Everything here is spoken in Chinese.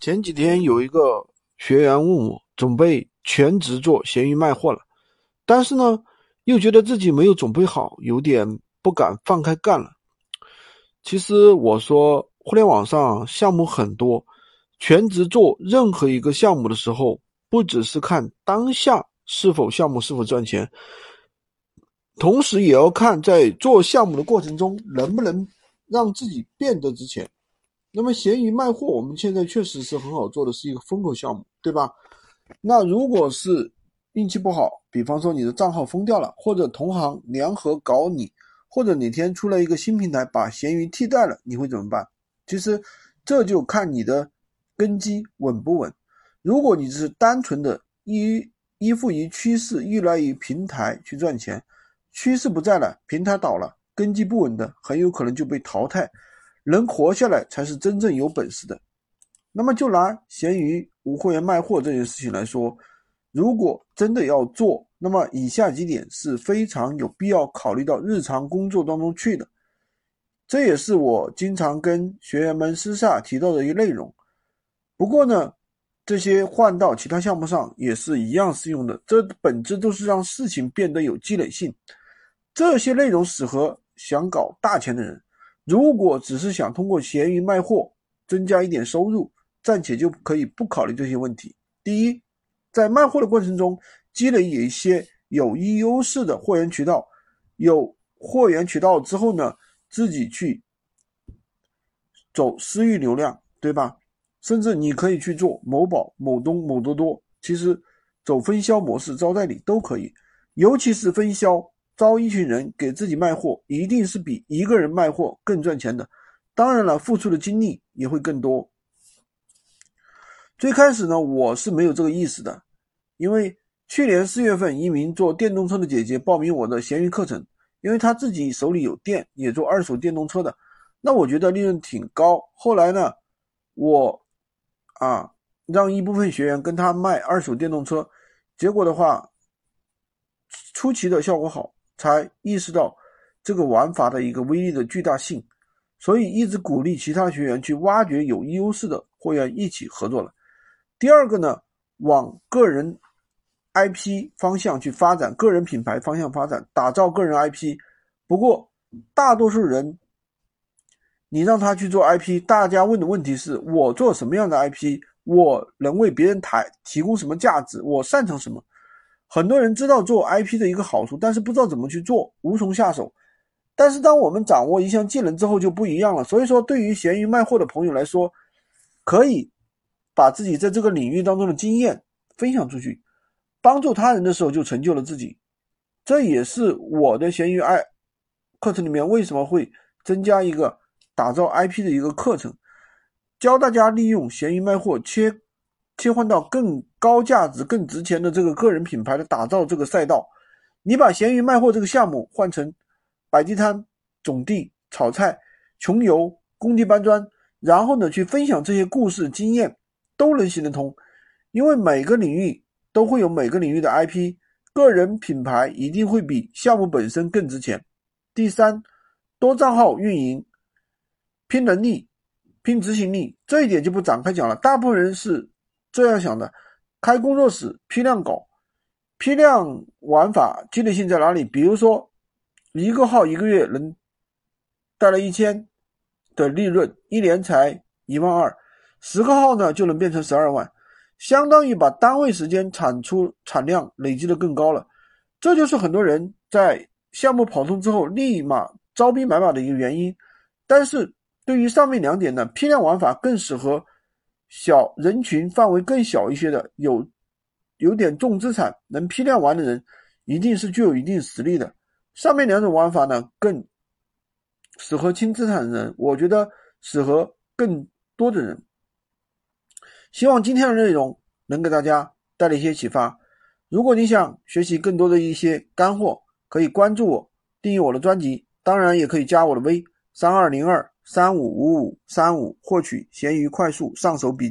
前几天有一个学员问我，准备全职做闲鱼卖货了，但是呢，又觉得自己没有准备好，有点不敢放开干了。其实我说，互联网上项目很多，全职做任何一个项目的时候，不只是看当下是否项目是否赚钱，同时也要看在做项目的过程中能不能让自己变得值钱。那么闲鱼卖货，我们现在确实是很好做的，是一个风口项目，对吧？那如果是运气不好，比方说你的账号封掉了，或者同行联合搞你，或者哪天出来一个新平台把闲鱼替代了，你会怎么办？其实这就看你的根基稳不稳。如果你只是单纯的依依附于趋势，依赖于平台去赚钱，趋势不在了，平台倒了，根基不稳的，很有可能就被淘汰。能活下来才是真正有本事的。那么就拿闲鱼无货源卖货这件事情来说，如果真的要做，那么以下几点是非常有必要考虑到日常工作当中去的。这也是我经常跟学员们私下提到的一个内容。不过呢，这些换到其他项目上也是一样适用的。这本质都是让事情变得有积累性。这些内容适合想搞大钱的人。如果只是想通过闲鱼卖货增加一点收入，暂且就可以不考虑这些问题。第一，在卖货的过程中积累有一些有一优势的货源渠道，有货源渠道之后呢，自己去走私域流量，对吧？甚至你可以去做某宝、某东、某多多，其实走分销模式招代理都可以，尤其是分销。招一群人给自己卖货，一定是比一个人卖货更赚钱的。当然了，付出的精力也会更多。最开始呢，我是没有这个意识的，因为去年四月份，一名做电动车的姐姐报名我的闲鱼课程，因为她自己手里有店，也做二手电动车的，那我觉得利润挺高。后来呢，我啊让一部分学员跟她卖二手电动车，结果的话，出奇的效果好。才意识到这个玩法的一个威力的巨大性，所以一直鼓励其他学员去挖掘有优势的货源一起合作了。第二个呢，往个人 IP 方向去发展，个人品牌方向发展，打造个人 IP。不过大多数人，你让他去做 IP，大家问的问题是我做什么样的 IP，我能为别人抬提供什么价值，我擅长什么。很多人知道做 IP 的一个好处，但是不知道怎么去做，无从下手。但是当我们掌握一项技能之后就不一样了。所以说，对于闲鱼卖货的朋友来说，可以把自己在这个领域当中的经验分享出去，帮助他人的时候就成就了自己。这也是我的闲鱼爱课程里面为什么会增加一个打造 IP 的一个课程，教大家利用闲鱼卖货切。切换到更高价值、更值钱的这个个人品牌的打造这个赛道，你把闲鱼卖货这个项目换成摆地摊、种地、炒菜、穷游、工地搬砖，然后呢去分享这些故事经验，都能行得通。因为每个领域都会有每个领域的 IP，个人品牌一定会比项目本身更值钱。第三，多账号运营，拼能力、拼执行力，这一点就不展开讲了。大部分人是。这样想的，开工作室批量搞，批量玩法积累性在哪里？比如说，一个号一个月能带来一千的利润，一年才一万二，十个号呢就能变成十二万，相当于把单位时间产出产量累积的更高了。这就是很多人在项目跑通之后立马招兵买马的一个原因。但是对于上面两点呢，批量玩法更适合。小人群范围更小一些的，有有点重资产能批量玩的人，一定是具有一定实力的。上面两种玩法呢，更适合轻资产的人，我觉得适合更多的人。希望今天的内容能给大家带来一些启发。如果你想学习更多的一些干货，可以关注我，订阅我的专辑，当然也可以加我的微三二零二。三五五五三五，获取闲鱼快速上手笔。